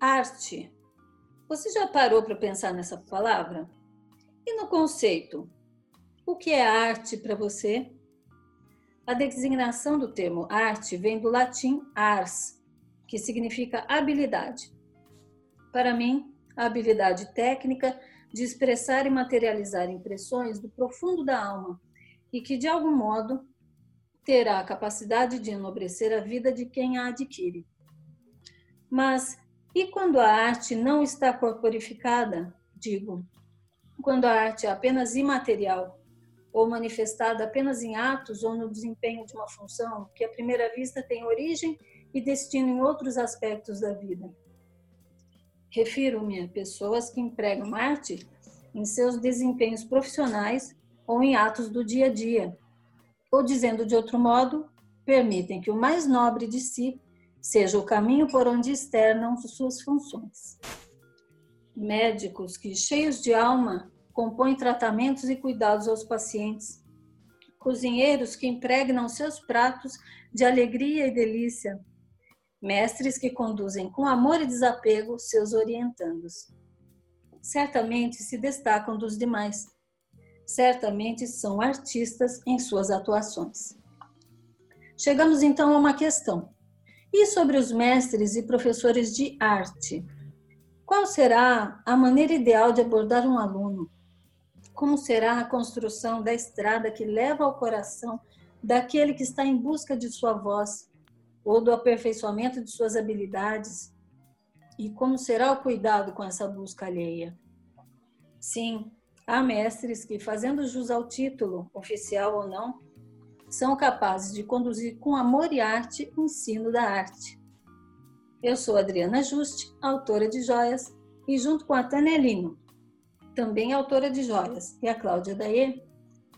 Arte. Você já parou para pensar nessa palavra? E no conceito? O que é arte para você? A designação do termo arte vem do latim ars, que significa habilidade. Para mim, a habilidade técnica de expressar e materializar impressões do profundo da alma e que, de algum modo, terá a capacidade de enobrecer a vida de quem a adquire. Mas e quando a arte não está corporificada? Digo, quando a arte é apenas imaterial, ou manifestada apenas em atos ou no desempenho de uma função que à primeira vista tem origem e destino em outros aspectos da vida. Refiro-me a pessoas que empregam arte em seus desempenhos profissionais ou em atos do dia a dia, ou dizendo de outro modo, permitem que o mais nobre de si seja o caminho por onde externam suas funções. Médicos que, cheios de alma, compõem tratamentos e cuidados aos pacientes. Cozinheiros que impregnam seus pratos de alegria e delícia. Mestres que conduzem com amor e desapego seus orientandos. Certamente se destacam dos demais. Certamente são artistas em suas atuações. Chegamos então a uma questão. E sobre os mestres e professores de arte? Qual será a maneira ideal de abordar um aluno? Como será a construção da estrada que leva ao coração daquele que está em busca de sua voz ou do aperfeiçoamento de suas habilidades? E como será o cuidado com essa busca alheia? Sim, há mestres que, fazendo jus ao título, oficial ou não, são capazes de conduzir com amor e arte o ensino da arte. Eu sou Adriana Juste, autora de joias, e junto com a Tânia Lino, também autora de joias, e a Cláudia Daê,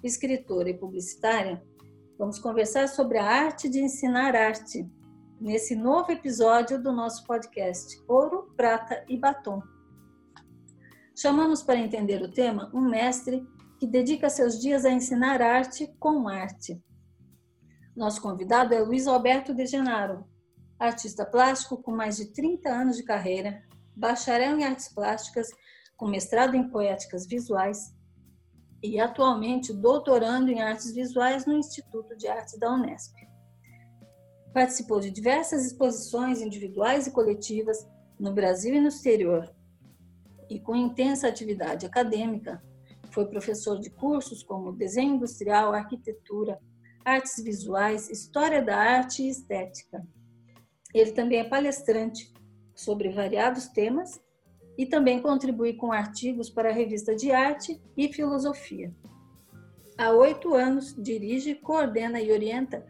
escritora e publicitária, vamos conversar sobre a arte de ensinar arte, nesse novo episódio do nosso podcast Ouro, Prata e Batom. Chamamos para entender o tema um mestre que dedica seus dias a ensinar arte com arte. Nosso convidado é Luiz Alberto De Genaro, artista plástico com mais de 30 anos de carreira, bacharel em artes plásticas com mestrado em poéticas visuais e atualmente doutorando em artes visuais no Instituto de Artes da Unesp. Participou de diversas exposições individuais e coletivas no Brasil e no exterior. E com intensa atividade acadêmica, foi professor de cursos como desenho industrial, arquitetura, artes visuais, história da arte e estética. Ele também é palestrante sobre variados temas e também contribui com artigos para a revista de arte e filosofia. Há oito anos, dirige, coordena e orienta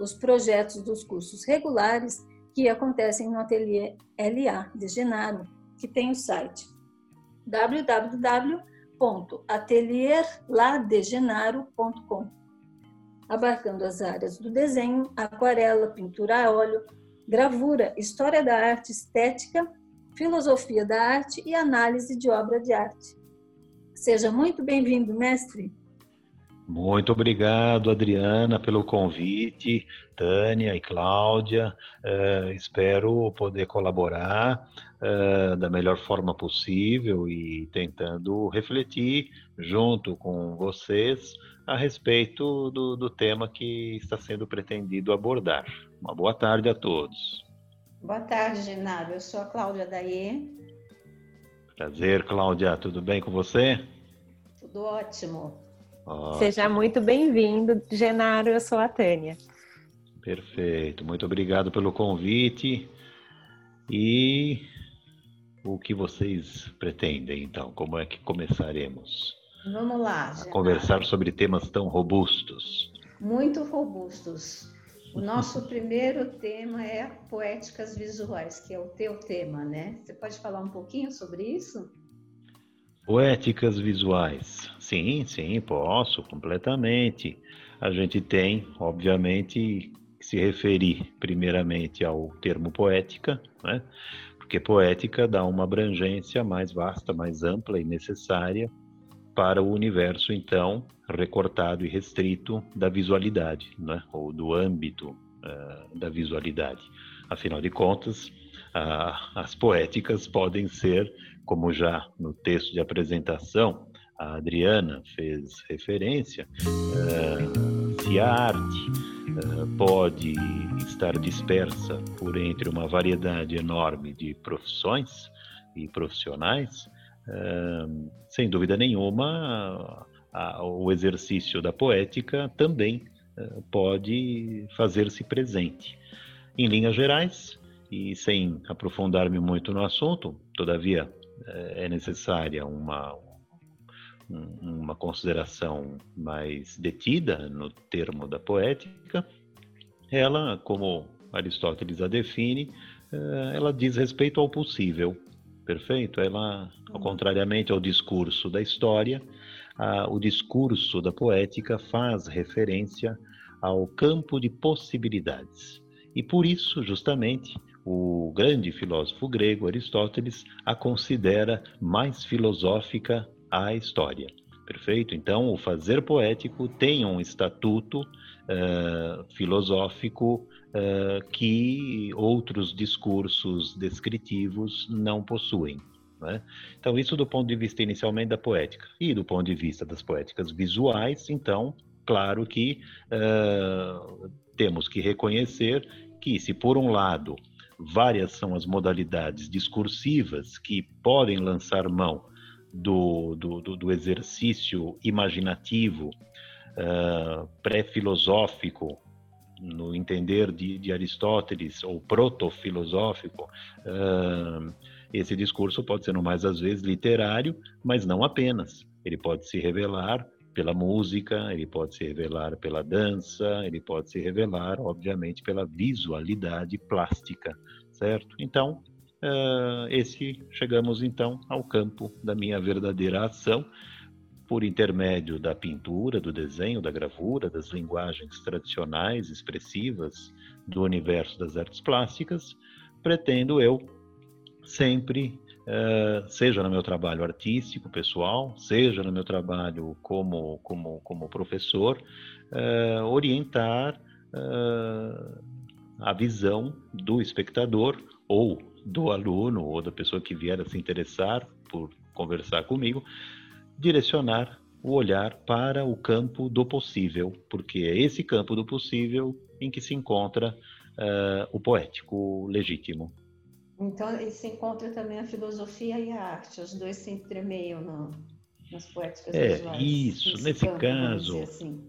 os projetos dos cursos regulares que acontecem no Ateliê LA de Genaro, que tem o site www.atelierladegenaro.com, abarcando as áreas do desenho, aquarela, pintura a óleo, gravura, história da arte, estética filosofia da arte e análise de obra de arte. Seja muito bem-vindo, mestre. Muito obrigado, Adriana, pelo convite, Tânia e Cláudia. Uh, espero poder colaborar uh, da melhor forma possível e tentando refletir junto com vocês a respeito do, do tema que está sendo pretendido abordar. Uma boa tarde a todos. Boa tarde, Genaro. Eu sou a Cláudia Daê. Prazer, Cláudia. Tudo bem com você? Tudo ótimo. ótimo. Seja muito bem-vindo, Genaro. Eu sou a Tânia. Perfeito. Muito obrigado pelo convite. E o que vocês pretendem, então? Como é que começaremos? Vamos lá. A conversar sobre temas tão robustos. Muito robustos. O nosso primeiro tema é poéticas visuais, que é o teu tema, né? Você pode falar um pouquinho sobre isso? Poéticas visuais. Sim, sim, posso, completamente. A gente tem, obviamente, que se referir primeiramente ao termo poética, né? Porque poética dá uma abrangência mais vasta, mais ampla e necessária para o universo, então, recortado e restrito da visualidade, né? ou do âmbito uh, da visualidade. Afinal de contas, as poéticas podem ser, como já no texto de apresentação a Adriana fez referência, uh, se a arte uh, pode estar dispersa por entre uma variedade enorme de profissões e profissionais, sem dúvida nenhuma, o exercício da poética também pode fazer-se presente. Em linhas gerais, e sem aprofundar-me muito no assunto, todavia é necessária uma, uma consideração mais detida no termo da poética, ela, como Aristóteles a define, eh, ela diz respeito ao possível, perfeito? Ela, ao contrariamente ao discurso da história, o discurso da poética faz referência ao campo de possibilidades. E por isso, justamente, o grande filósofo grego Aristóteles a considera mais filosófica a história. Perfeito? Então, o fazer poético tem um estatuto uh, filosófico uh, que outros discursos descritivos não possuem. Né? Então, isso do ponto de vista inicialmente da poética. E do ponto de vista das poéticas visuais, então, claro que uh, temos que reconhecer que, se por um lado várias são as modalidades discursivas que podem lançar mão do, do, do exercício imaginativo uh, pré-filosófico, no entender de, de Aristóteles, ou proto-filosófico, uh, esse discurso pode ser, no mais às vezes, literário, mas não apenas. Ele pode se revelar pela música, ele pode se revelar pela dança, ele pode se revelar, obviamente, pela visualidade plástica, certo? Então, uh, esse chegamos então ao campo da minha verdadeira ação, por intermédio da pintura, do desenho, da gravura, das linguagens tradicionais, expressivas do universo das artes plásticas, pretendo eu sempre, uh, seja no meu trabalho artístico, pessoal, seja no meu trabalho como, como, como professor, uh, orientar uh, a visão do espectador ou do aluno ou da pessoa que vier a se interessar por conversar comigo, direcionar o olhar para o campo do possível, porque é esse campo do possível em que se encontra uh, o poético legítimo. Então, se encontra também a filosofia e a arte, os dois se entremeiam no, nas poéticas é, visuais. Isso, nesse, nesse campo, caso. Assim.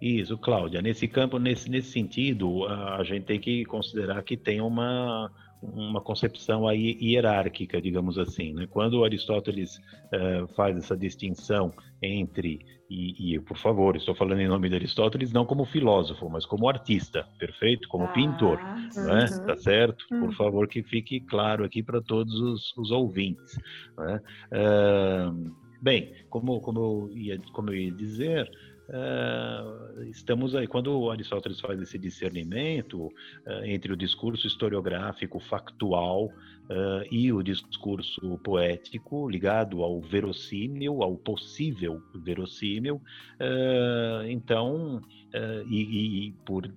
Isso, Cláudia. Nesse campo, nesse, nesse sentido, a gente tem que considerar que tem uma uma concepção aí hierárquica, digamos assim. Né? Quando Aristóteles uh, faz essa distinção entre, e, e, por favor, estou falando em nome de Aristóteles não como filósofo, mas como artista, perfeito? Como ah, pintor, né? tá certo? Por hum. favor, que fique claro aqui para todos os, os ouvintes. Né? Uh, bem, como, como, eu ia, como eu ia dizer, Uh, estamos aí, quando Aristóteles faz esse discernimento uh, entre o discurso historiográfico factual uh, e o discurso poético ligado ao verossímil, ao possível verossímil, então, e, e por,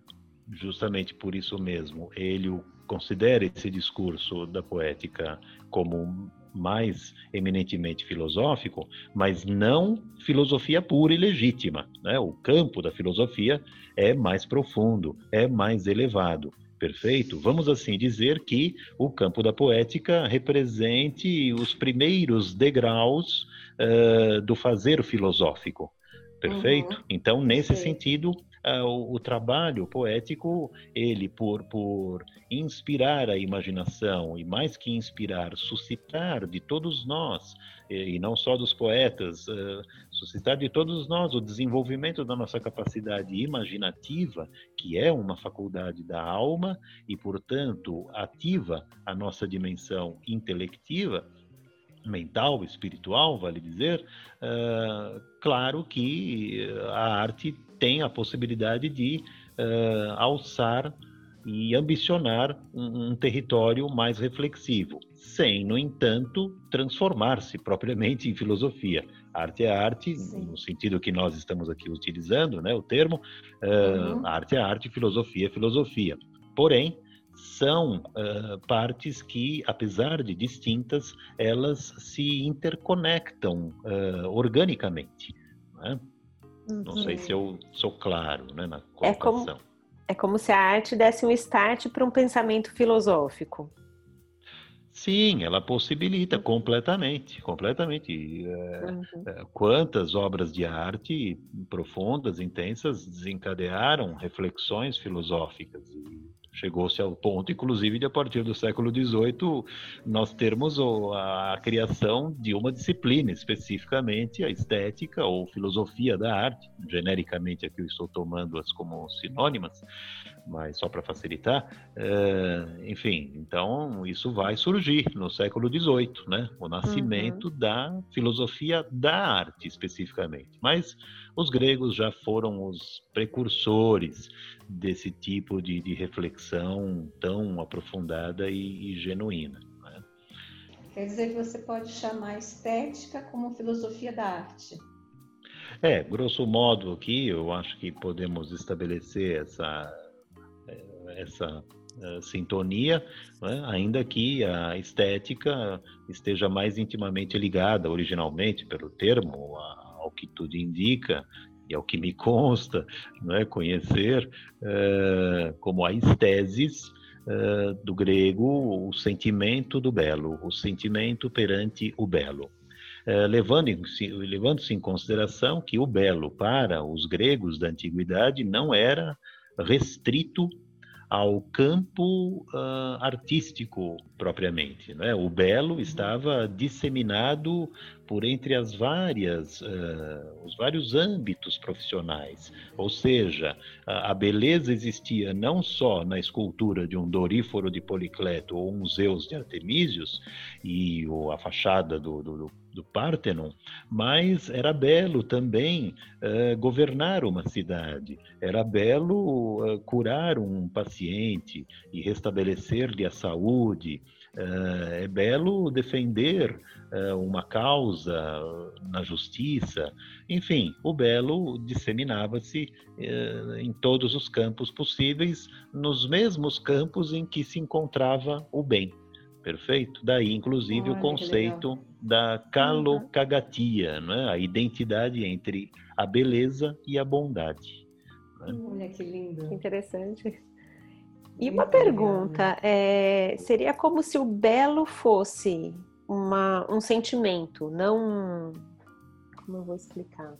justamente por isso mesmo, ele considera esse discurso da poética como mais eminentemente filosófico, mas não filosofia pura e legítima. Né? O campo da filosofia é mais profundo, é mais elevado. Perfeito? Vamos assim dizer que o campo da poética represente os primeiros degraus uh, do fazer filosófico. Perfeito? Uhum. Então, nesse Sim. sentido, uh, o, o, trabalho poético, ele por, por inspirar a imaginação e mais que inspirar, suscitar de todos nós e, e não só dos poetas, uh, suscitar de todos nós o desenvolvimento da nossa capacidade imaginativa, que é uma faculdade da alma e, portanto, ativa a nossa dimensão intelectiva mental, espiritual, vale dizer, uh, claro que a arte tem a possibilidade de uh, alçar e ambicionar um, um, território mais reflexivo, sem, no entanto, transformar-se propriamente em filosofia. Arte é arte, Sim. no sentido que nós estamos aqui utilizando, né, o termo, uh, uhum. arte é arte, filosofia é filosofia. Porém, são uh, partes que, apesar de distintas, elas se interconectam uh, organicamente. Né? Uhum. Não sei se eu sou claro né, na colocação. É como, é como se a arte desse um start para um pensamento filosófico. Sim, ela possibilita uhum. completamente, completamente. É, uhum. É, quantas obras de arte profundas, intensas, desencadearam reflexões filosóficas e Chegou-se ao ponto, inclusive, de a partir do século XVIII nós termos a criação de uma disciplina, especificamente a estética ou filosofia da arte. Genericamente, aqui eu estou tomando-as como sinônimas, mas só para facilitar. É, enfim, então isso vai surgir no século XVIII, né? O nascimento uhum. da filosofia da arte, especificamente. Mas os gregos já foram os precursores desse tipo de, de reflexão tão aprofundada e, e genuína. Né? Quer dizer que você pode chamar estética como filosofia da arte. É, grosso modo aqui, eu acho que podemos estabelecer essa, essa uh, sintonia, né? ainda que a estética esteja mais intimamente ligada, originalmente, pelo termo, ao que tudo indica, e ao que me consta, é conhecer, uh, como a estesis uh, do grego, o sentimento do belo, o sentimento perante o belo. Levando-se levando em consideração que o belo, para os gregos da antiguidade, não era restrito ao campo uh, artístico propriamente. Né? O belo estava disseminado por entre as várias, uh, os vários âmbitos profissionais. Ou seja, a, a, beleza existia não só na escultura de um Doríforo de Policleto ou um Zeus de Artemísios e ou a fachada do, do, do Partenon, mas era belo também uh, governar uma cidade, era belo uh, curar um paciente e restabelecer-lhe a saúde, é belo defender uma causa na justiça, enfim, o belo disseminava-se em todos os campos possíveis, nos mesmos campos em que se encontrava o bem. Perfeito? Daí, inclusive, Olha, o conceito da calocagatia, né? a identidade entre a beleza e a bondade. Né? Olha que lindo. Que interessante. E uma pergunta, é, seria como se o belo fosse uma, um sentimento, não. Como eu vou explicar?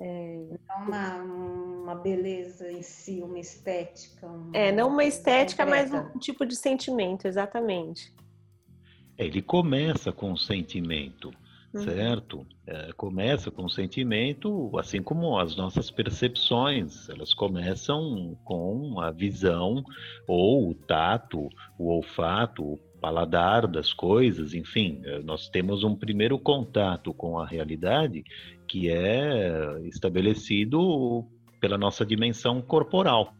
É, uma, uma beleza em si, uma estética. Uma é, não uma estética, concreta. mas um tipo de sentimento, exatamente. Ele começa com sentimento, uhum. certo? É, começa com sentimento, assim como as nossas percepções, elas começam com a visão, ou o tato, o olfato, o paladar das coisas, enfim, é, nós temos um primeiro contato com a realidade que é estabelecido pela nossa dimensão corporal,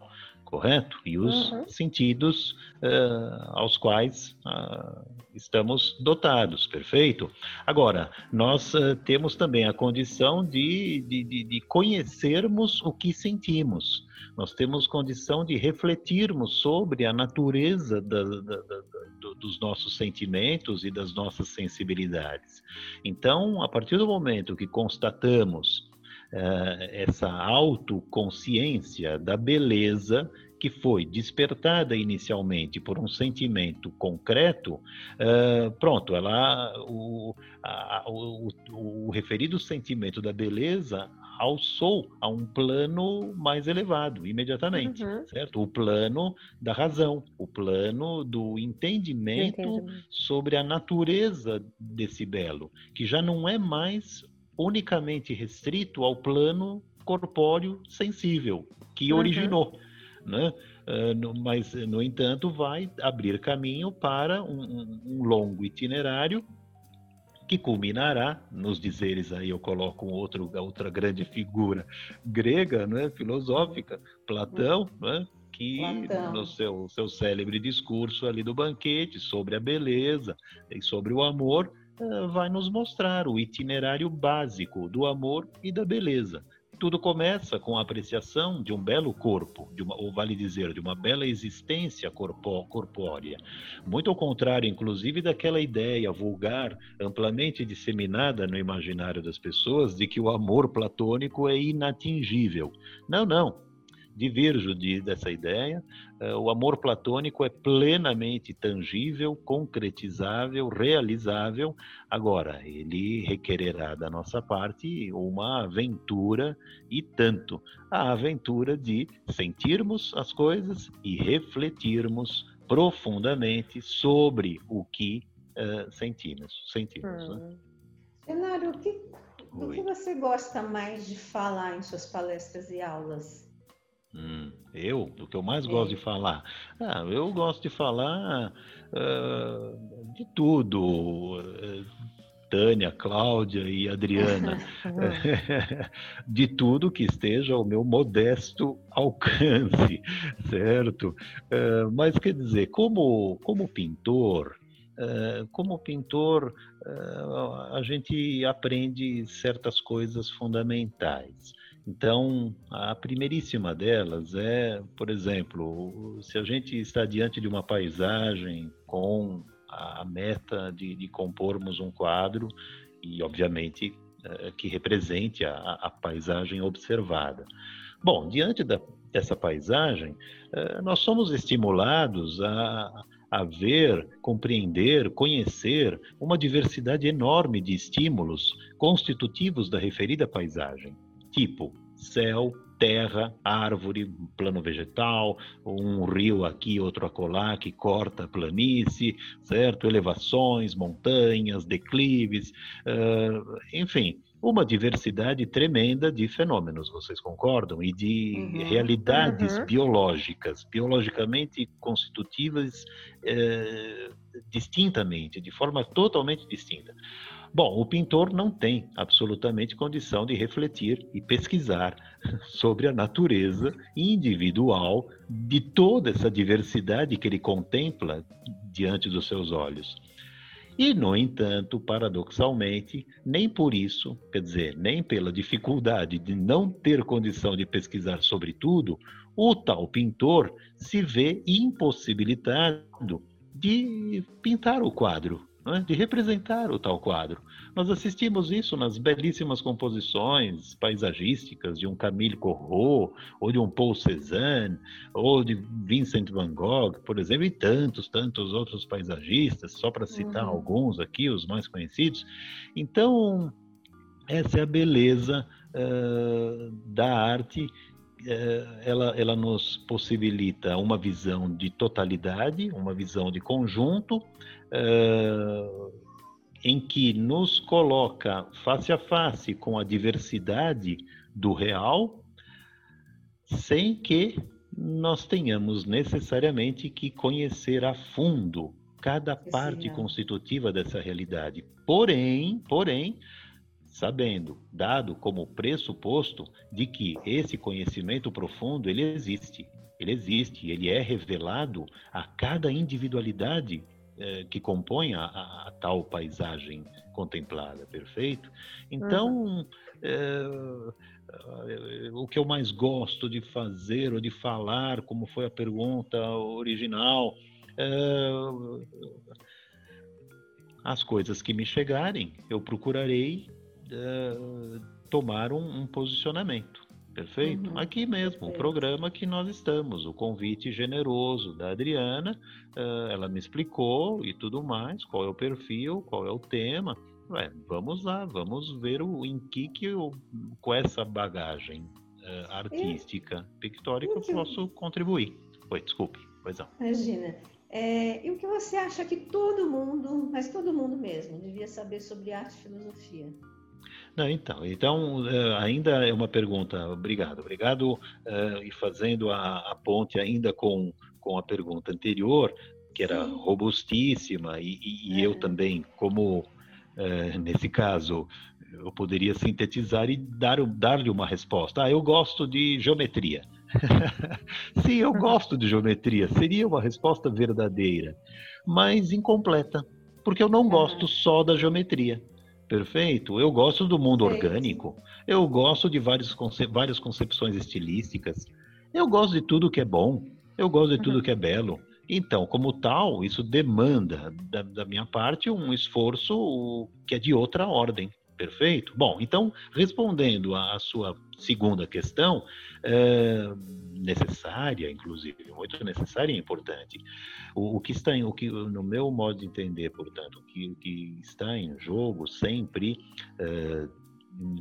correto? E os uhum. sentidos uh, aos quais uh, estamos dotados, perfeito? Agora, nós uh, temos também a condição de, de, de, conhecermos o que sentimos. Nós temos condição de refletirmos sobre a natureza da, da, da, dos nossos sentimentos e das nossas sensibilidades. Então, a partir do momento que constatamos essa autoconsciência da beleza que foi despertada inicialmente por um sentimento concreto, uh, pronto, ela, o, a, o, o, referido sentimento da beleza alçou a um plano mais elevado, imediatamente, uhum. certo? O plano da razão, o plano do entendimento Entendi. sobre a natureza desse belo, que já não é mais unicamente restrito ao plano corpóreo sensível que uhum. originou. Né? Uh, mas, no entanto, vai abrir caminho para um, um longo itinerário que culminará, nos dizeres aí eu coloco outro, outra grande figura grega, né, filosófica, Platão, né, que Platão. no seu, seu célebre discurso ali do banquete sobre a beleza e sobre o amor, vai nos mostrar o itinerário básico do amor e da beleza. tudo começa com a apreciação de um belo corpo, uma, ou vale dizer, de uma bela existência corpó, corpórea. Muito ao contrário, inclusive, daquela ideia vulgar, amplamente disseminada no imaginário das pessoas, de que o amor platônico é inatingível. Não, não divirjo de, dessa ideia. Uh, o amor platônico é plenamente tangível, concretizável, realizável. Agora, ele requererá da nossa parte uma aventura e tanto a aventura de sentirmos as coisas e refletirmos profundamente sobre o que uh, sentimos. sentimos né? hum. né? o que, o que você gosta mais de falar em suas palestras e aulas? Hum, eu, o que eu mais gosto de falar? Ah, eu gosto de falar uh, de tudo. Tânia, Cláudia e Adriana, de tudo que esteja ao meu modesto alcance, certo? Uh, mas quer dizer, como, como pintor, uh, como pintor, uh, a gente aprende certas coisas fundamentais. Então, a primeiríssima delas é, por exemplo, se a gente está diante de uma paisagem com a meta de, de compormos um quadro e, obviamente, é, que represente a, a, paisagem observada. Bom, diante da, dessa paisagem, é, nós somos estimulados a, a ver, compreender, conhecer uma diversidade enorme de estímulos constitutivos da referida paisagem tipo céu, terra, árvore, plano vegetal, um rio aqui, outro acolá que corta a planície, certo? Elevações, montanhas, declives, uh, enfim, uma diversidade tremenda de fenômenos, vocês concordam? E de uhum. realidades uhum. biológicas, biologicamente constitutivas uh, distintamente, de forma totalmente distinta. Bom, o pintor não tem absolutamente condição de refletir e pesquisar sobre a natureza individual de toda essa diversidade que ele contempla diante dos seus olhos. E, no entanto, paradoxalmente, nem por isso, quer dizer, nem pela dificuldade de não ter condição de pesquisar sobre tudo, o tal pintor se vê impossibilitado de pintar o quadro? De representar o tal quadro. Nós assistimos isso nas belíssimas composições paisagísticas de um Camille Corot, ou de um Paul Cézanne, ou de Vincent van Gogh, por exemplo, e tantos, tantos outros paisagistas, só para citar uhum. alguns aqui, os mais conhecidos. Então, essa é a beleza uh, da arte ela, ela nos possibilita uma visão de totalidade, uma visão de conjunto, uh, em que nos coloca face a face com a diversidade do real, sem que nós tenhamos necessariamente que conhecer a fundo cada parte constitutiva dessa realidade. Porém, porém, sabendo, dado como pressuposto de que esse conhecimento profundo ele existe, ele existe, ele é revelado a cada individualidade eh, que compõe a, a, a, tal paisagem contemplada, perfeito? Então, uhum. eh, o que eu mais gosto de fazer ou de falar, como foi a pergunta original, eh, as coisas que me chegarem, eu procurarei tomar um, um posicionamento. Perfeito? Uhum. Aqui mesmo, Perfeito. o programa que nós estamos, o convite generoso da Adriana, uh, ela me explicou e tudo mais, qual é o perfil, qual é o tema. Ué, vamos lá, vamos ver o, em que, que eu, com essa bagagem uh, artística, e, pictórica, eu posso contribuir. Oi, desculpe, pois não. Imagina. É, e o que você acha que todo mundo, mas todo mundo mesmo, devia saber sobre arte e filosofia? Não, então, então eh, ainda é uma pergunta, obrigado, obrigado, uh, e fazendo a, a, ponte ainda com, com a pergunta anterior, que era Sim. robustíssima, e, e, é. eu também, como uh, nesse caso, eu poderia sintetizar e dar, dar-lhe uma resposta. Ah, eu gosto de geometria. Sim, eu gosto de geometria, seria uma resposta verdadeira, mas incompleta, porque eu não gosto só da geometria. Perfeito. Eu gosto do mundo orgânico. Eu gosto de vários conce várias concepções estilísticas. Eu gosto de tudo que é bom. Eu gosto de tudo uhum. que é belo. Então, como tal, isso demanda da, da, minha parte um esforço que é de outra ordem. Perfeito? Bom, então, respondendo à sua segunda questão, é, necessária, inclusive, muito necessária e importante. O, o, que está em, o que, no meu modo de entender, portanto, o que, o que está em jogo sempre, é,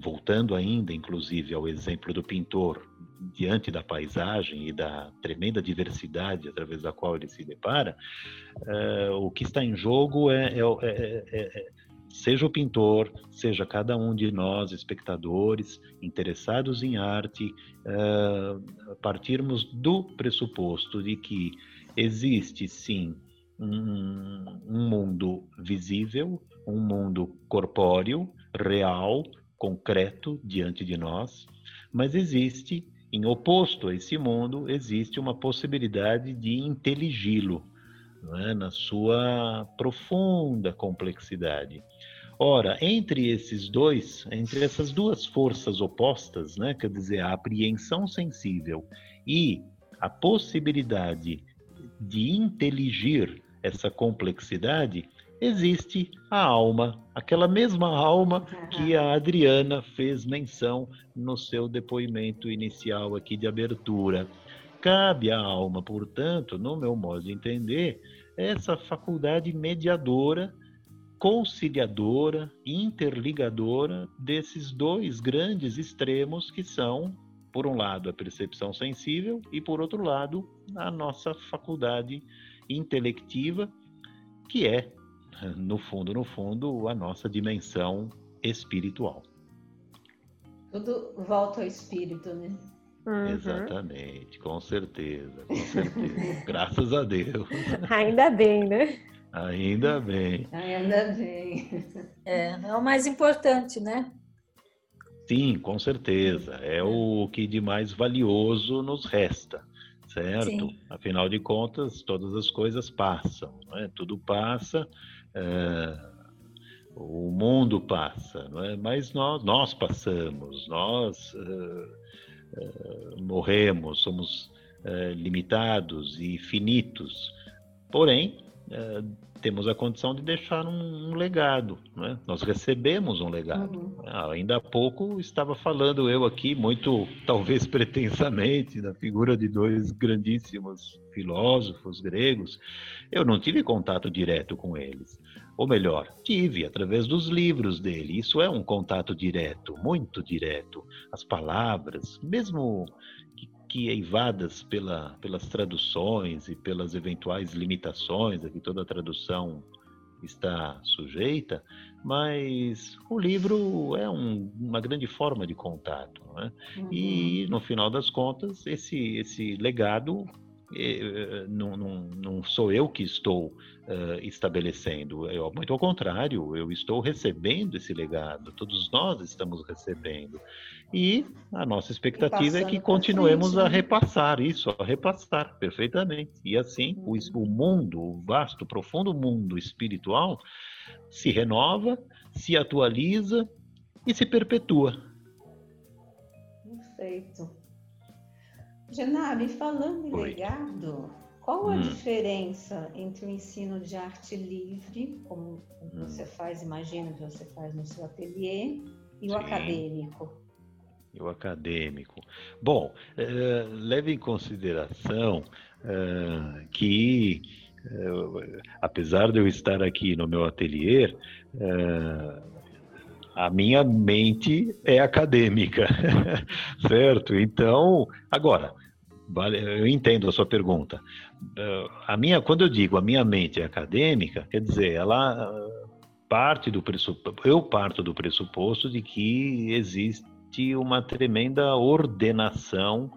voltando ainda, inclusive, ao exemplo do pintor, diante da paisagem e da tremenda diversidade através da qual ele se depara, é, o que está em jogo é, é, é, é seja o pintor, seja cada um de nós, espectadores, interessados em arte, uh, partirmos do pressuposto de que existe sim um, um mundo visível, um mundo corpóreo, real, concreto diante de nós, mas existe, em oposto a esse mundo, existe uma possibilidade de intelig-lo é? na sua profunda complexidade. Ora, entre esses dois, entre essas duas forças opostas, né, quer dizer, a apreensão sensível e a possibilidade de inteligir essa complexidade, existe a alma, aquela mesma alma que a Adriana fez menção no seu depoimento inicial aqui de abertura. Cabe à alma, portanto, no meu modo de entender, essa faculdade mediadora conciliadora, interligadora desses dois grandes extremos que são, por um lado, a percepção sensível e, por outro lado, a nossa faculdade intelectiva, que é, no fundo, no fundo, a nossa dimensão espiritual. Tudo volta ao espírito, né? Uhum. Exatamente, com certeza, com certeza. Graças a Deus. Ainda bem, né? Ainda bem. Ainda bem. É, é o mais importante, né? Sim, com certeza. É o que de mais valioso nos resta, certo? Sim. Afinal de contas, todas as coisas passam, né? tudo passa, é, o mundo passa, não é? mas nós, nós passamos, nós é, é, morremos, somos é, limitados e finitos. Porém, é, temos a condição de deixar um, um legado. Né? Nós recebemos um legado. Uhum. Ah, ainda há pouco estava falando eu aqui, muito talvez pretensamente, da figura de dois grandíssimos filósofos gregos. Eu não tive contato direto com eles. Ou melhor, tive através dos livros dele. Isso é um contato direto, muito direto. As palavras, mesmo que eivadas pela, pelas traduções e pelas eventuais limitações a que toda tradução está sujeita, mas o livro é um, uma grande forma de contato. Né? Uhum. E, no final das contas, esse, esse legado não, não, não, sou eu que estou uh, estabelecendo, eu, muito ao contrário, eu estou recebendo esse legado, todos nós estamos recebendo. E a nossa expectativa é que continuemos frente, a né? repassar isso, a repassar perfeitamente. E assim, o, uhum. o mundo, o vasto, profundo mundo espiritual se renova, se atualiza e se perpetua. Perfeito. Genabe, falando em Oi. legado, qual a hum. diferença entre o ensino de arte livre, como hum. você faz, imagino que você faz no seu ateliê, e o Sim. acadêmico? E o acadêmico. Bom, uh, leve em consideração uh, que, uh, apesar de eu estar aqui no meu ateliê, a minha mente é acadêmica, certo? Então, agora, eu entendo a sua pergunta. A minha, quando eu digo a minha mente é acadêmica, quer dizer, ela parte do pressuposto, eu parto do pressuposto de que existe uma tremenda ordenação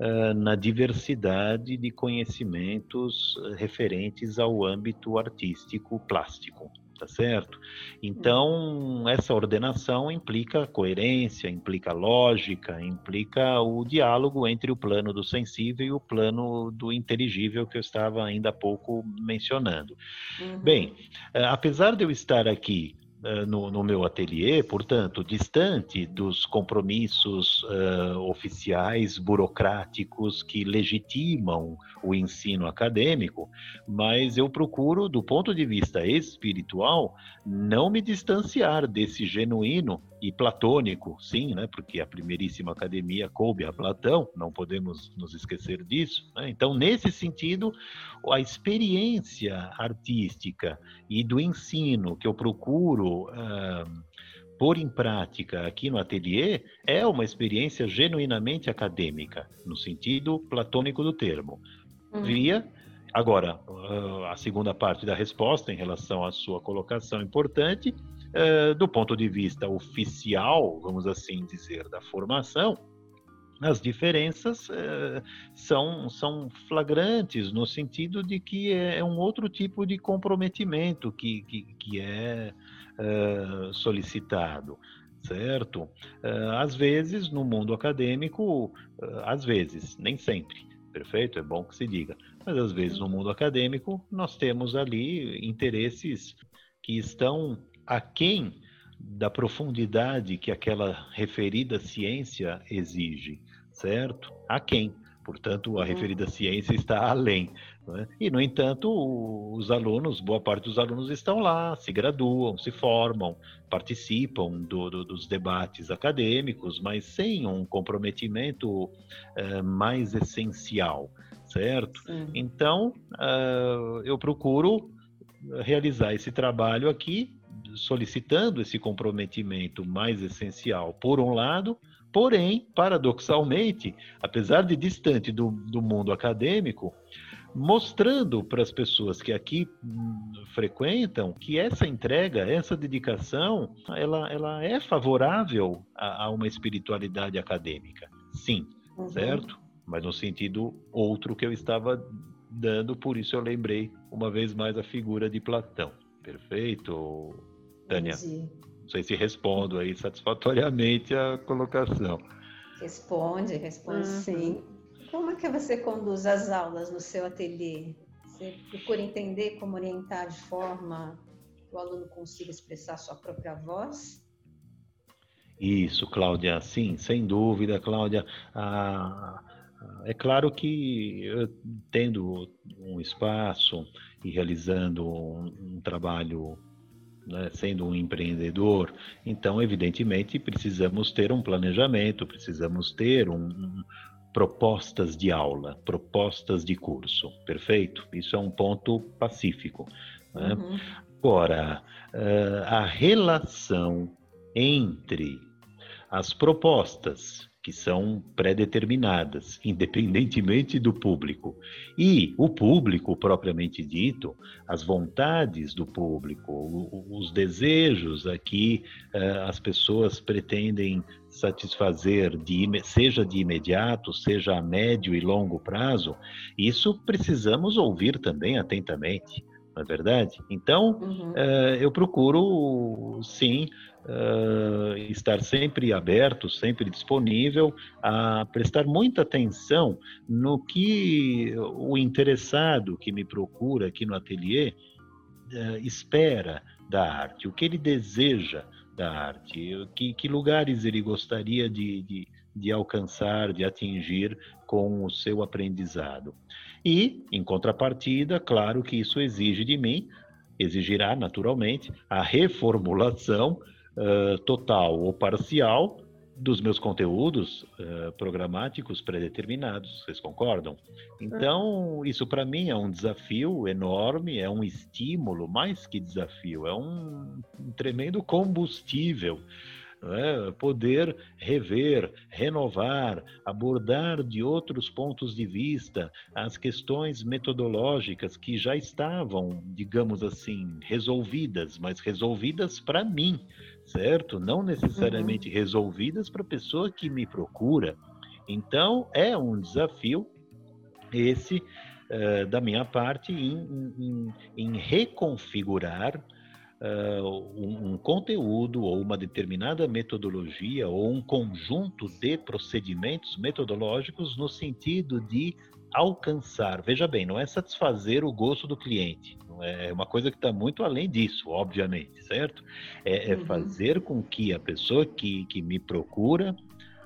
uh, na diversidade de conhecimentos referentes ao âmbito artístico plástico tá certo? Então, essa ordenação implica coerência, implica lógica, implica o diálogo entre o plano do sensível e o plano do inteligível que eu estava ainda há pouco mencionando. Uhum. Bem, eh, apesar de eu estar aqui no, no, meu ateliê, portanto, distante dos compromissos uh, oficiais, burocráticos que legitimam o ensino acadêmico, mas eu procuro, do ponto de vista espiritual, não me distanciar desse genuíno e platônico, sim, né? Porque a primeiríssima academia coube a Platão, não podemos nos esquecer disso. Né? Então, nesse sentido, a experiência artística e do ensino que eu procuro uh, pôr em prática aqui no ateliê é uma experiência genuinamente acadêmica, no sentido platônico do termo. Uhum. Via Agora, a segunda parte da resposta em relação à sua colocação importante, do ponto de vista oficial, vamos assim dizer, da formação, as diferenças são, são flagrantes no sentido de que é, é um outro tipo de comprometimento que, que, que é solicitado certo? Às vezes, no mundo acadêmico, às vezes, nem sempre, perfeito? É bom que se diga. Mas às vezes no mundo acadêmico nós temos ali interesses que estão aquém da profundidade que aquela referida ciência exige, certo? Aquém. Portanto, a uhum. referida ciência está além. Né? E, no entanto, os alunos, boa parte dos alunos estão lá, se graduam, se formam, participam do, do, dos debates acadêmicos, mas sem um comprometimento é, mais essencial, certo? Sim. Então, uh, eu procuro realizar esse trabalho aqui, solicitando esse comprometimento mais essencial, por um lado, Porém, paradoxalmente, apesar de distante do, do mundo acadêmico, mostrando para as pessoas que aqui hum, frequentam que essa entrega, essa dedicação, ela, ela é favorável a, a uma espiritualidade acadêmica. Sim, uhum. certo? Mas no sentido outro que eu estava dando, por isso eu lembrei uma vez mais a figura de Platão. Perfeito, Tânia? Entendi. Não sei se respondo aí satisfatoriamente a colocação. Responde, responde uhum. sim. Como é que você conduz as aulas no seu ateliê? Você procura entender como orientar de forma que o aluno consiga expressar sua própria voz? Isso, Cláudia, sim, sem dúvida, Cláudia. Ah, é claro que tendo um espaço e realizando um, um trabalho né, sendo um empreendedor, então, evidentemente, precisamos ter um planejamento, precisamos ter um, um, propostas de aula, propostas de curso, perfeito? Isso é um ponto pacífico. Né? Uhum. Agora, uh, a relação entre as propostas que são pré-determinadas, independentemente do público. E o público, propriamente dito, as vontades do público, os desejos aqui eh, as pessoas pretendem satisfazer, de, seja de imediato, seja a médio e longo prazo, isso precisamos ouvir também atentamente não é verdade? Então, uhum. uh, eu procuro, sim, uh, estar sempre aberto, sempre disponível a prestar muita atenção no que o interessado que me procura aqui no ateliê uh, espera da arte, o que ele deseja da arte, que, que lugares ele gostaria de, de, de alcançar, de atingir com o seu aprendizado. E, em contrapartida, claro que isso exige de mim, exigirá naturalmente, a reformulação uh, total ou parcial dos meus conteúdos uh, programáticos predeterminados. Vocês concordam? Então, isso para mim é um desafio enorme, é um estímulo, mais que desafio, é um, um tremendo combustível é? poder rever, renovar, abordar de outros pontos de vista as questões metodológicas que já estavam, digamos assim, resolvidas, mas resolvidas para mim, certo? Não necessariamente uhum. resolvidas para a pessoa que me procura. Então, é um desafio esse, uh, da minha parte, em, em, em reconfigurar uh, um, um, conteúdo ou uma determinada metodologia ou um conjunto de procedimentos metodológicos no sentido de alcançar. Veja bem, não é satisfazer o gosto do cliente. É uma coisa que está muito além disso, obviamente, certo? É, é uhum. fazer com que a pessoa que, que me procura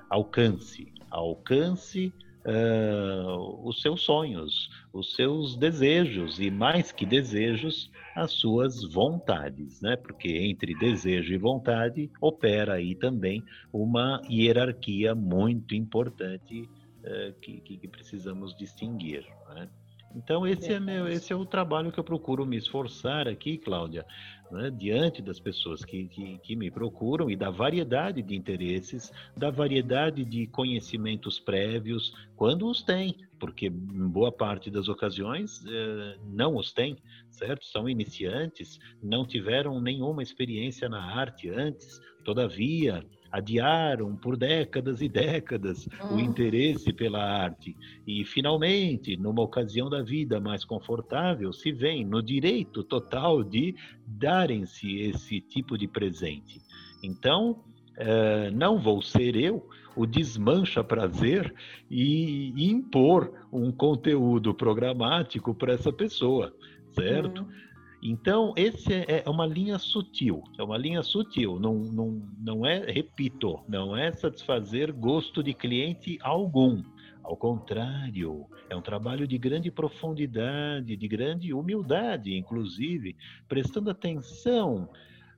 alcance, alcance uh, os seus sonhos, os seus desejos e mais que desejos, as suas vontades, né? Porque entre desejo e vontade opera aí também uma hierarquia muito importante uh, que, que, precisamos distinguir. Né? Então esse é meu, esse é o trabalho que eu procuro me esforçar aqui, Cláudia, né, diante das pessoas que, que, que, me procuram e da variedade de interesses, da variedade de conhecimentos prévios, quando os têm, porque em boa parte das ocasiões eh, não os têm, certo? São iniciantes, não tiveram nenhuma experiência na arte antes, todavia adiaram por décadas e décadas o hum. interesse pela arte e finalmente, numa ocasião da vida mais confortável, se vêem no direito total de darem-se esse tipo de presente. Então, eh, não vou ser eu o desmancha prazer e impor um conteúdo programático para essa pessoa, certo? Hum. Então, esse é, é uma linha sutil, é uma linha sutil, não, não, não é, repito, não é satisfazer gosto de cliente algum. Ao contrário, é um trabalho de grande profundidade, de grande humildade, inclusive, prestando atenção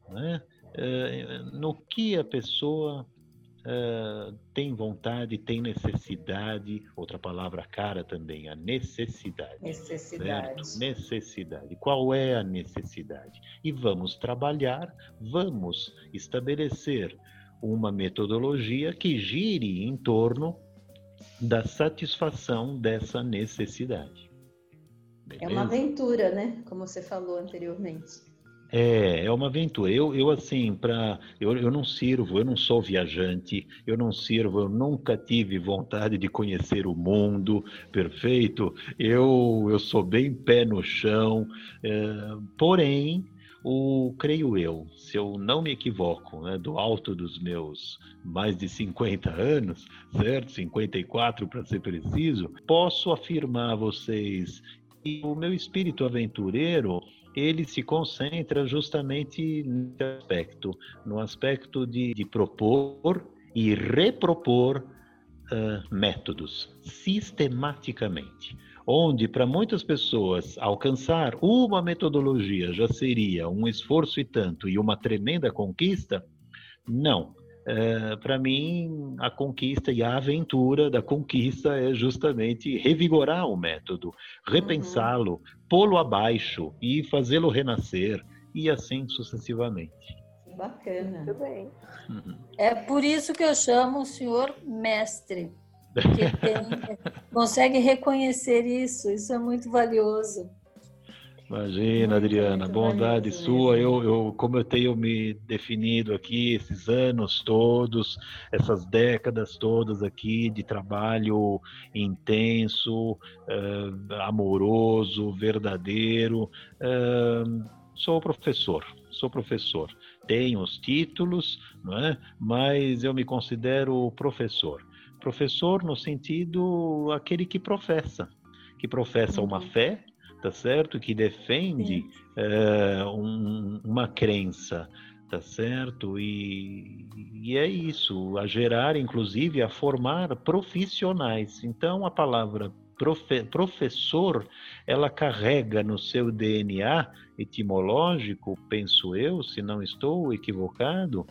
né, eh, no que a pessoa uh, tem vontade, tem necessidade, outra palavra cara também, a necessidade. Necessidade. Certo? Necessidade. Qual é a necessidade? E vamos trabalhar, vamos estabelecer uma metodologia que gire em torno da satisfação dessa necessidade. Beleza? É uma aventura, né? Como você falou anteriormente. É, é uma aventura. Eu, eu assim, para eu, eu não sirvo, eu não sou viajante, eu não sirvo, eu nunca tive vontade de conhecer o mundo, perfeito. Eu, eu sou bem pé no chão, é, porém, o creio eu, se eu não me equivoco, né, do alto dos meus mais de 50 anos, certo? 54 para ser preciso, posso afirmar a vocês que o meu espírito aventureiro ele se concentra justamente nesse aspecto, no aspecto de, de propor e repropor uh, métodos sistematicamente. Onde, para muitas pessoas, alcançar uma metodologia já seria um esforço e tanto e uma tremenda conquista, não. Uh, para mim, a conquista e a aventura da conquista é justamente revigorar o método, repensá-lo, uhum. pô-lo abaixo e fazê-lo renascer, e assim sucessivamente. Bacana. Muito bem. Uhum. É por isso que eu chamo o senhor mestre, que tem, consegue reconhecer isso, isso é muito valioso. Imagina, Adriana, bondade sua. Eu, eu, como eu tenho me definido aqui esses anos todos, essas décadas todas aqui de trabalho intenso, uh, amoroso, verdadeiro, uh, sou professor, sou professor. Tenho os títulos, não é? mas eu me considero professor. Professor no sentido aquele que professa, que professa uhum. uma fé tá certo? Que defende é, um, uma crença, tá certo? E, e é isso, a gerar, inclusive, a formar profissionais. Então, a palavra profe, professor, ela carrega no seu DNA etimológico, penso eu, se não estou equivocado,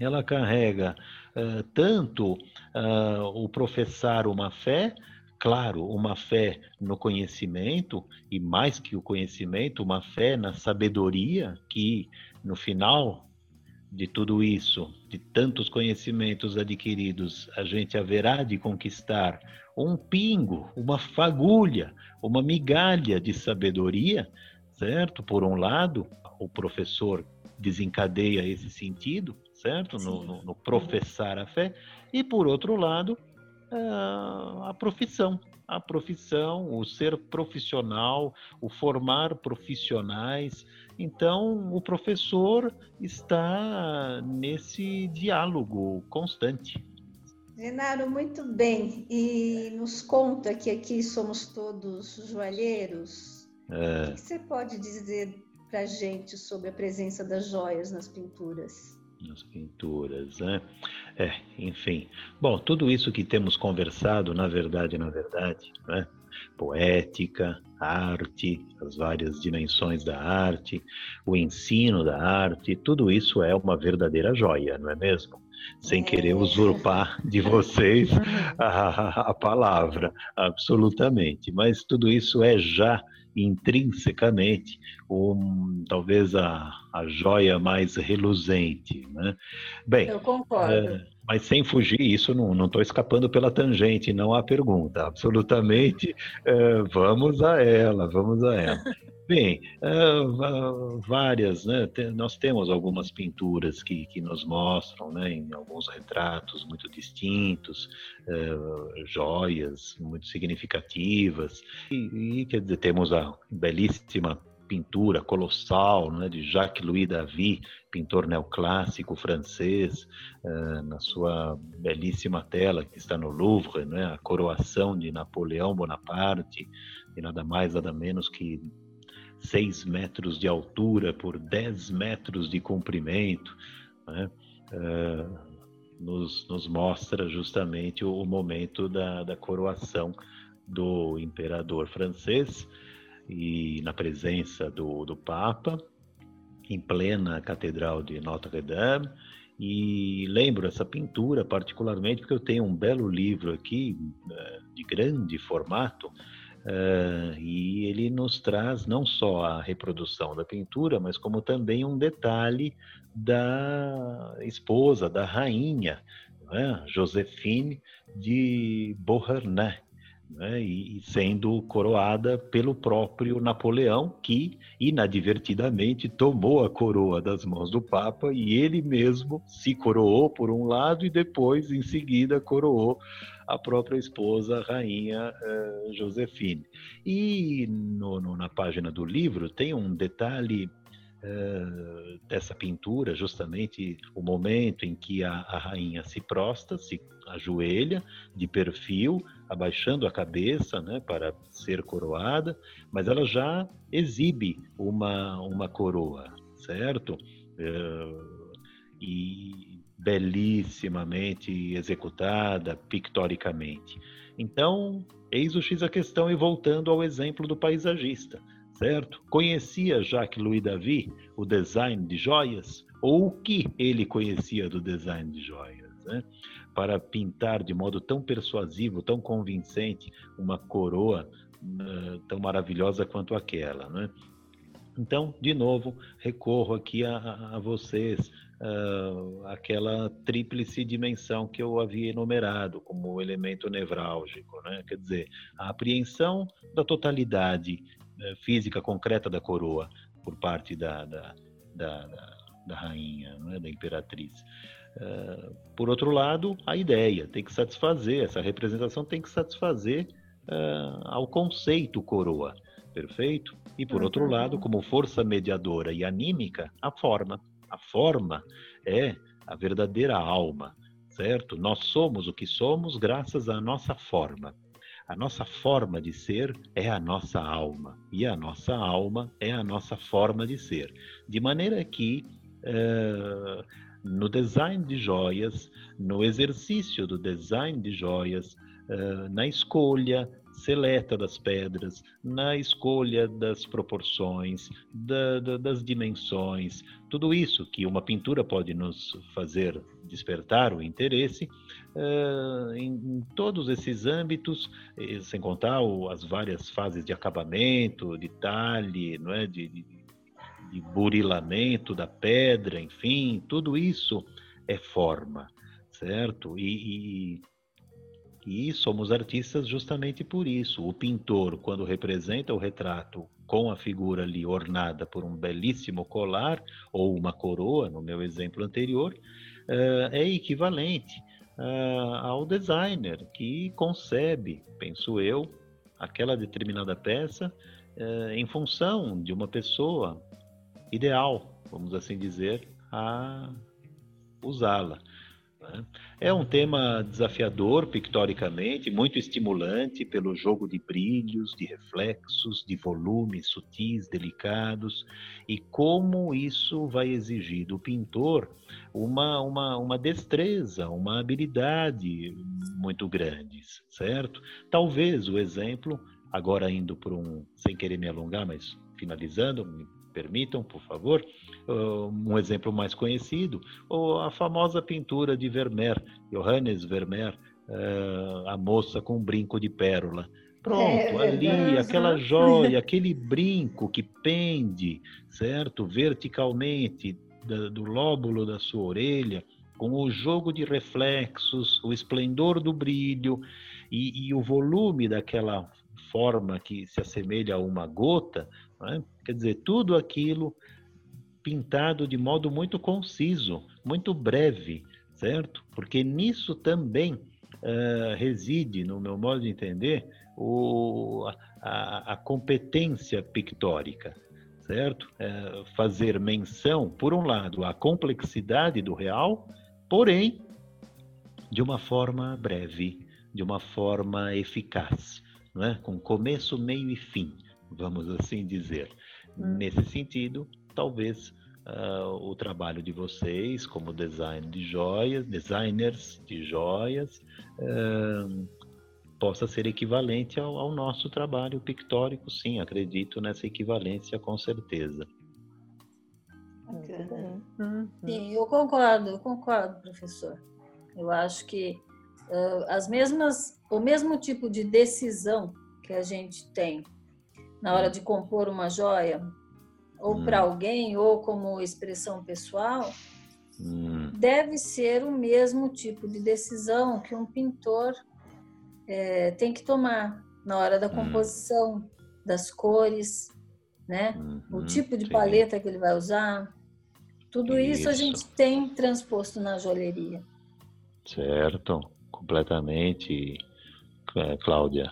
ela carrega uh, tanto uh, o professar uma fé, claro, uma fé no conhecimento, e mais que o conhecimento, uma fé na sabedoria, que no final de tudo isso, de tantos conhecimentos adquiridos, a gente haverá de conquistar um pingo, uma fagulha, uma migalha de sabedoria, certo? Por um lado, o professor desencadeia esse sentido, certo? No, no, no professar a fé, e por outro lado, a profissão, a profissão, o ser profissional, o formar profissionais. Então, o professor está nesse diálogo constante. Genaro, muito bem. E nos conta que aqui somos todos joalheiros. É. O que você pode dizer para a gente sobre a presença das joias nas pinturas? Nas pinturas, né? É, enfim. Bom, tudo isso que temos conversado, na verdade, na verdade, né? Poética, arte, as várias dimensões da arte, o ensino da arte, tudo isso é uma verdadeira joia, não é mesmo? Sem querer é. usurpar de vocês a, a palavra, absolutamente. Mas tudo isso é já intrinsecamente um, talvez a, a joia mais reluzente. Né? Bem, eu concordo. É, mas sem fugir, isso não estou escapando pela tangente, não há pergunta. Absolutamente, é, vamos a ela, vamos a ela. Bem, uh, várias, né? nós temos algumas pinturas que, que nos mostram, né, em alguns retratos muito distintos, uh, joias muito significativas, e, e, quer dizer, temos a belíssima pintura colossal né, de Jacques-Louis David, pintor neoclássico francês, uh, na sua belíssima tela que está no Louvre, né, a coroação de Napoleão Bonaparte, e nada mais, nada menos que 6 metros de altura por 10 metros de comprimento, né? uh, nos, nos, mostra justamente o, o momento da, da, coroação do imperador francês e na presença do, do Papa, em plena Catedral de Notre-Dame. E lembro essa pintura particularmente porque eu tenho um belo livro aqui, eh, de grande formato, Uh, e ele nos traz não só a reprodução da pintura, mas como também um detalhe da esposa, da rainha, é? Josephine de Beauharnais, né? e sendo coroada pelo próprio Napoleão, que inadvertidamente tomou a coroa das mãos do Papa e ele mesmo se coroou por um lado e depois, em seguida, coroou a própria esposa, a rainha uh, Josefine. E no, no, na página do livro tem um detalhe uh, dessa pintura, justamente o momento em que a, a rainha se prosta, se ajoelha de perfil, abaixando a cabeça né, para ser coroada, mas ela já exibe uma, uma coroa, certo? Uh, e belíssimamente executada pictoricamente. Então, eis o X a questão e voltando ao exemplo do paisagista, certo? Conhecia Jacques-Louis David o design de joias? Ou o que ele conhecia do design de joias? Né? Para pintar de modo tão persuasivo, tão convincente, uma coroa uh, tão maravilhosa quanto aquela, né? Então, de novo, recorro aqui a, a vocês, uh, aquela tríplice dimensão que eu havia enumerado como elemento nevrálgico, né? quer dizer, a apreensão da totalidade uh, física concreta da coroa por parte da, da, da, da, da rainha, né? da imperatriz. Uh, por outro lado, a ideia tem que satisfazer, essa representação tem que satisfazer ao conceito coroa, perfeito? E por outro uhum. lado, como força mediadora e anímica, a forma. A forma é a verdadeira alma, certo? Nós somos o que somos graças à nossa forma. A nossa forma de ser é a nossa alma, e a nossa alma é a nossa forma de ser. De maneira que, uh, no design de joias, no exercício do design de joias, uh, na escolha, seleta das pedras, na escolha das proporções, da, da, das dimensões, tudo isso que uma pintura pode nos fazer despertar o interesse, uh, em, em, todos esses âmbitos, sem contar o, as várias fases de acabamento, de talhe, não é? de, de burilamento da pedra, enfim, tudo isso é forma, certo? e, e e somos artistas justamente por isso. O pintor, quando representa o retrato com a figura ali ornada por um belíssimo colar ou uma coroa, no meu exemplo anterior, eh, é equivalente uh, ao designer que concebe, penso eu, aquela determinada peça uh, em função de uma pessoa ideal, vamos assim dizer, a usá-la. Né? É um tema desafiador pictoricamente, muito estimulante pelo jogo de brilhos, de reflexos, de volumes sutis, delicados, e como isso vai exigir do pintor uma, uma, uma destreza, uma habilidade muito grandes, certo? Talvez o exemplo, agora indo por um, sem querer me alongar, mas finalizando, permitam, por favor, um exemplo mais conhecido, ou a famosa pintura de Vermeer, Johannes Vermeer, eh, a moça com um brinco de pérola. Pronto, é, ali, aquela joia, aquele brinco que pende, certo? Verticalmente do lóbulo da sua orelha, com o jogo de reflexos, o esplendor do brilho e, e o volume daquela forma que se assemelha a uma gota, né? Quer dizer, tudo aquilo pintado de modo muito conciso, muito breve, certo? Porque nisso também uh, reside, no meu modo de entender, o, a, a competência pictórica, certo? É fazer menção, por um lado, à complexidade do real, porém, de uma forma breve, de uma forma eficaz, não é? com começo, meio e fim, vamos assim dizer. Hum. Nesse sentido, talvez uh, o trabalho de vocês como design de joias, designers de joias, uh, possa ser equivalente ao, ao, nosso trabalho pictórico, sim, acredito nessa equivalência com certeza. Uhum. Sim, eu concordo, eu concordo, professor. Eu acho que uh, as mesmas, o mesmo tipo de decisão que a gente tem na hora de compor uma joia, ou hum. para alguém, ou como expressão pessoal, hum. deve ser o mesmo tipo de decisão que um pintor é, tem que tomar na hora da hum. composição, hum. das cores, né? o uhum, tipo de sim. paleta que ele vai usar. Tudo isso. isso a gente tem transposto na joalheria. Certo, completamente, é, Cláudia.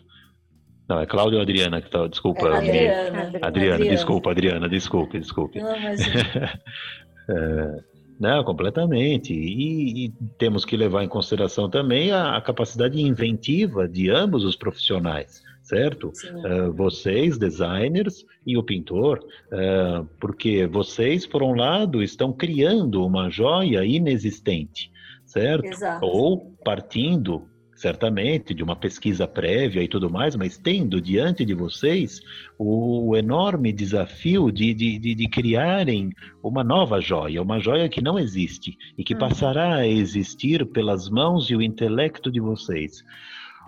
Não, é Cláudia ou Adriana que está. Desculpa. É Adriana. Adriana. Adriana. desculpa, Adriana, desculpe, desculpe. Não, mas... é, não, completamente. E, e, temos que levar em consideração também a, a capacidade inventiva de ambos os profissionais, certo? Uh, vocês, designers, e o pintor, uh, porque vocês, por um lado, estão criando uma joia inexistente, certo? Exato. Ou partindo certamente, de uma pesquisa prévia e tudo mais, mas tendo diante de vocês o enorme desafio de, de, de, de criarem uma nova joia, uma joia que não existe e que uhum. passará a existir pelas mãos e o intelecto de vocês.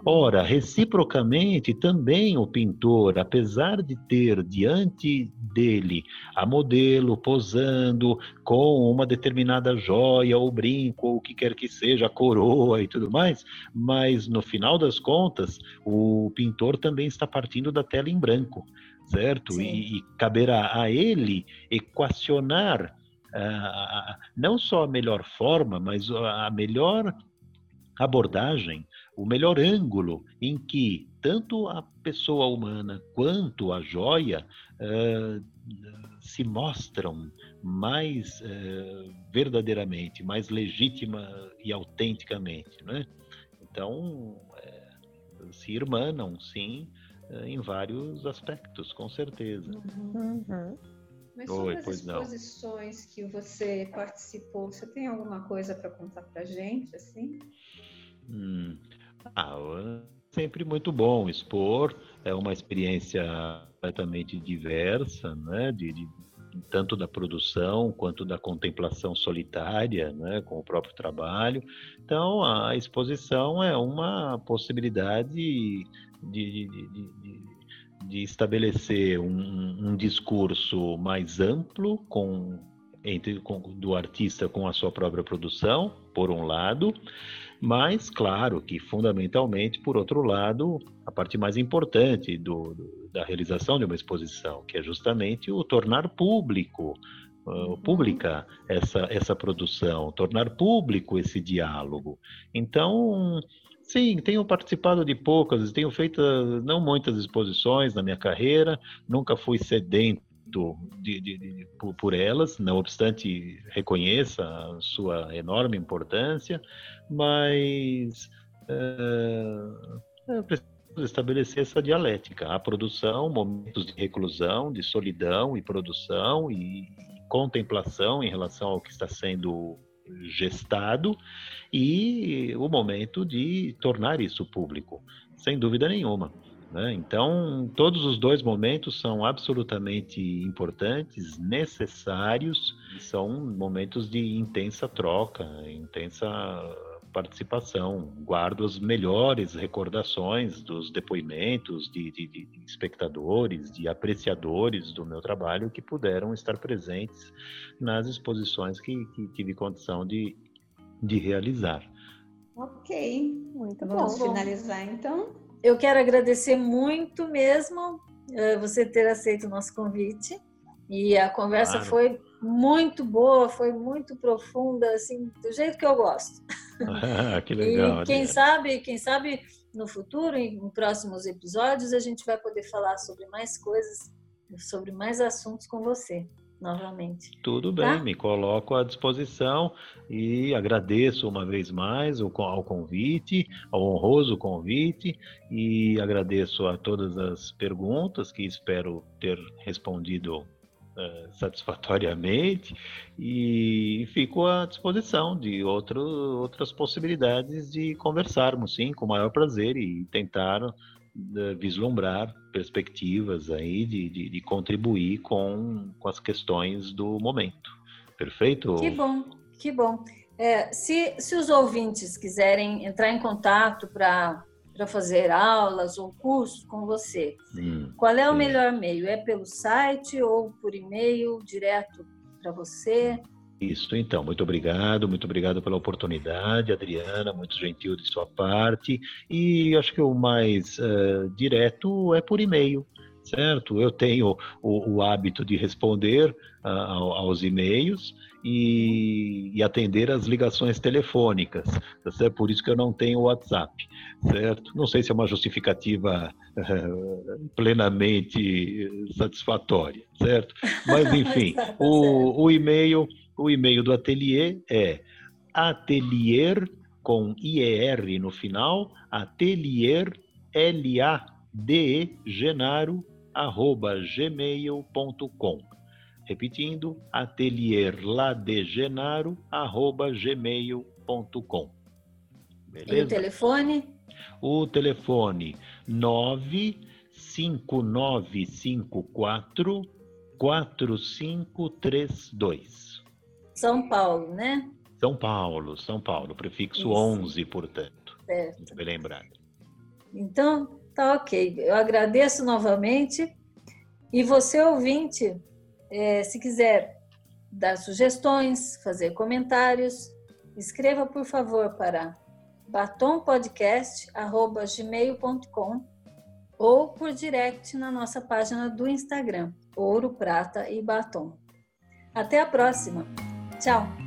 Ora, reciprocamente, também o pintor, apesar de ter diante dele a modelo posando com uma determinada joia ou brinco ou o que quer que seja, a coroa e tudo mais, mas no final das contas, o pintor também está partindo da tela em branco, certo? E, e, caberá a ele equacionar uh, não só a melhor forma, mas a melhor abordagem o melhor ângulo em que tanto a pessoa humana quanto a joia uh, se mostram mais uh, verdadeiramente, mais legítima e autenticamente, né? Então, é, se irmanam, sim, em vários aspectos, com certeza. Uhum. uhum. Mas sobre Oi, as exposições não. que você participou, você tem alguma coisa para contar para gente, assim? Ah, sempre muito bom expor, é uma experiência completamente diversa, né? De, de, tanto da produção quanto da contemplação solitária, né? Com o próprio trabalho. Então, a exposição é uma possibilidade de, de, de, de estabelecer um, um, discurso mais amplo com entre com, do artista com a sua própria produção, por um lado, mas, claro, que fundamentalmente, por outro lado, a parte mais importante do, do, da realização de uma exposição, que é justamente o tornar público uh, pública essa, essa produção, tornar público esse diálogo. Então, sim, tenho participado de poucas, tenho feito não muitas exposições na minha carreira, nunca fui sedento de, de, de, por, por, elas, não obstante reconheça a sua enorme importância, mas uh, preciso estabelecer essa dialética, a produção, momentos de reclusão, de solidão e produção e contemplação em relação ao que está sendo gestado e o momento de tornar isso público, sem dúvida nenhuma. Né? Então, todos os dois momentos são absolutamente importantes, necessários, são momentos de intensa troca, intensa participação. Guardo as melhores recordações dos depoimentos de, de, de, espectadores, de apreciadores do meu trabalho que puderam estar presentes nas exposições que, que tive condição de, de realizar. Ok, muito bom. Vamos finalizar então. Eu quero agradecer muito mesmo uh, você ter aceito o nosso convite. E a conversa claro. foi muito boa, foi muito profunda, assim, do jeito que eu gosto. Ah, que legal. E quem sabe, quem sabe no futuro, em próximos episódios, a gente vai poder falar sobre mais coisas, sobre mais assuntos com você novamente. Tudo bem, tá? me coloco à disposição e agradeço uma vez mais ao convite, ao honroso convite e agradeço a todas as perguntas que espero ter respondido uh, satisfatoriamente e fico à disposição de outro, outras possibilidades de conversarmos, sim, com o maior prazer e tentar vislumbrar perspectivas aí de, de, de, contribuir com, com as questões do momento. Perfeito? Que bom, que bom. É, se, se os ouvintes quiserem entrar em contato para fazer aulas ou cursos com você, hum, qual é o sim. melhor meio? É pelo site ou por e-mail direto para você? Isso, então, muito obrigado, muito obrigado pela oportunidade, Adriana, muito gentil de sua parte. E acho que o mais uh, direto é por e-mail, certo? Eu tenho o, o hábito de responder uh, aos e-mails e, e, atender as ligações telefônicas, tá? Por isso que eu não tenho WhatsApp, certo? Não sei se é uma justificativa uh, plenamente satisfatória, certo? Mas, enfim, tá o, o e-mail o e-mail do ateliê é atelier com IER no final, atelier L-A-D-E Genaro arroba gmail.com. Repetindo, atelier ladegenaro arroba gmail.com. Beleza? E o telefone? O telefone 95954 4532. São Paulo, né? São Paulo, São Paulo, prefixo Isso. 11, portanto. Certo. Muito bem lembrado. Então, tá ok. Eu agradeço novamente. E você, ouvinte, é, se quiser dar sugestões, fazer comentários, escreva, por favor, para batompodcast.gmail.com ou por direct na nossa página do Instagram, Ouro, Prata e Batom. Até a próxima! 早。